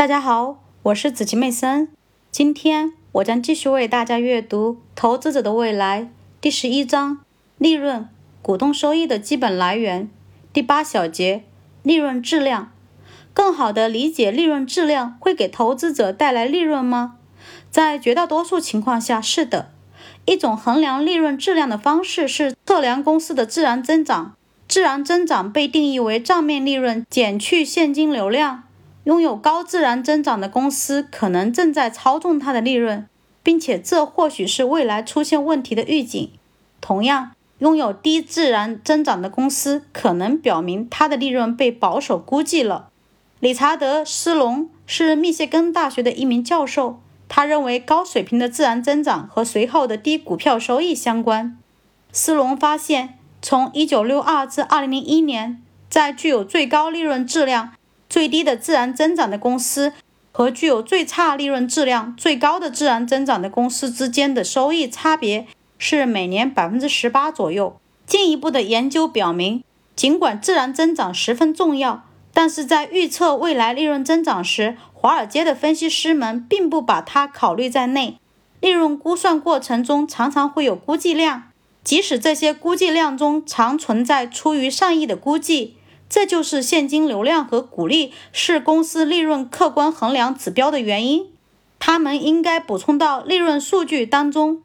大家好，我是子琪妹森。今天我将继续为大家阅读《投资者的未来》第十一章：利润、股东收益的基本来源。第八小节：利润质量。更好地理解利润质量会给投资者带来利润吗？在绝大多数情况下，是的。一种衡量利润质量的方式是测量公司的自然增长。自然增长被定义为账面利润减去现金流量。拥有高自然增长的公司可能正在操纵它的利润，并且这或许是未来出现问题的预警。同样，拥有低自然增长的公司可能表明它的利润被保守估计了。理查德·斯隆是密歇根大学的一名教授，他认为高水平的自然增长和随后的低股票收益相关。斯隆发现，从1962至2001年，在具有最高利润质量。最低的自然增长的公司和具有最差利润质量、最高的自然增长的公司之间的收益差别是每年百分之十八左右。进一步的研究表明，尽管自然增长十分重要，但是在预测未来利润增长时，华尔街的分析师们并不把它考虑在内。利润估算过程中常常会有估计量，即使这些估计量中常存在出于善意的估计。这就是现金流量和股利是公司利润客观衡量指标的原因，他们应该补充到利润数据当中。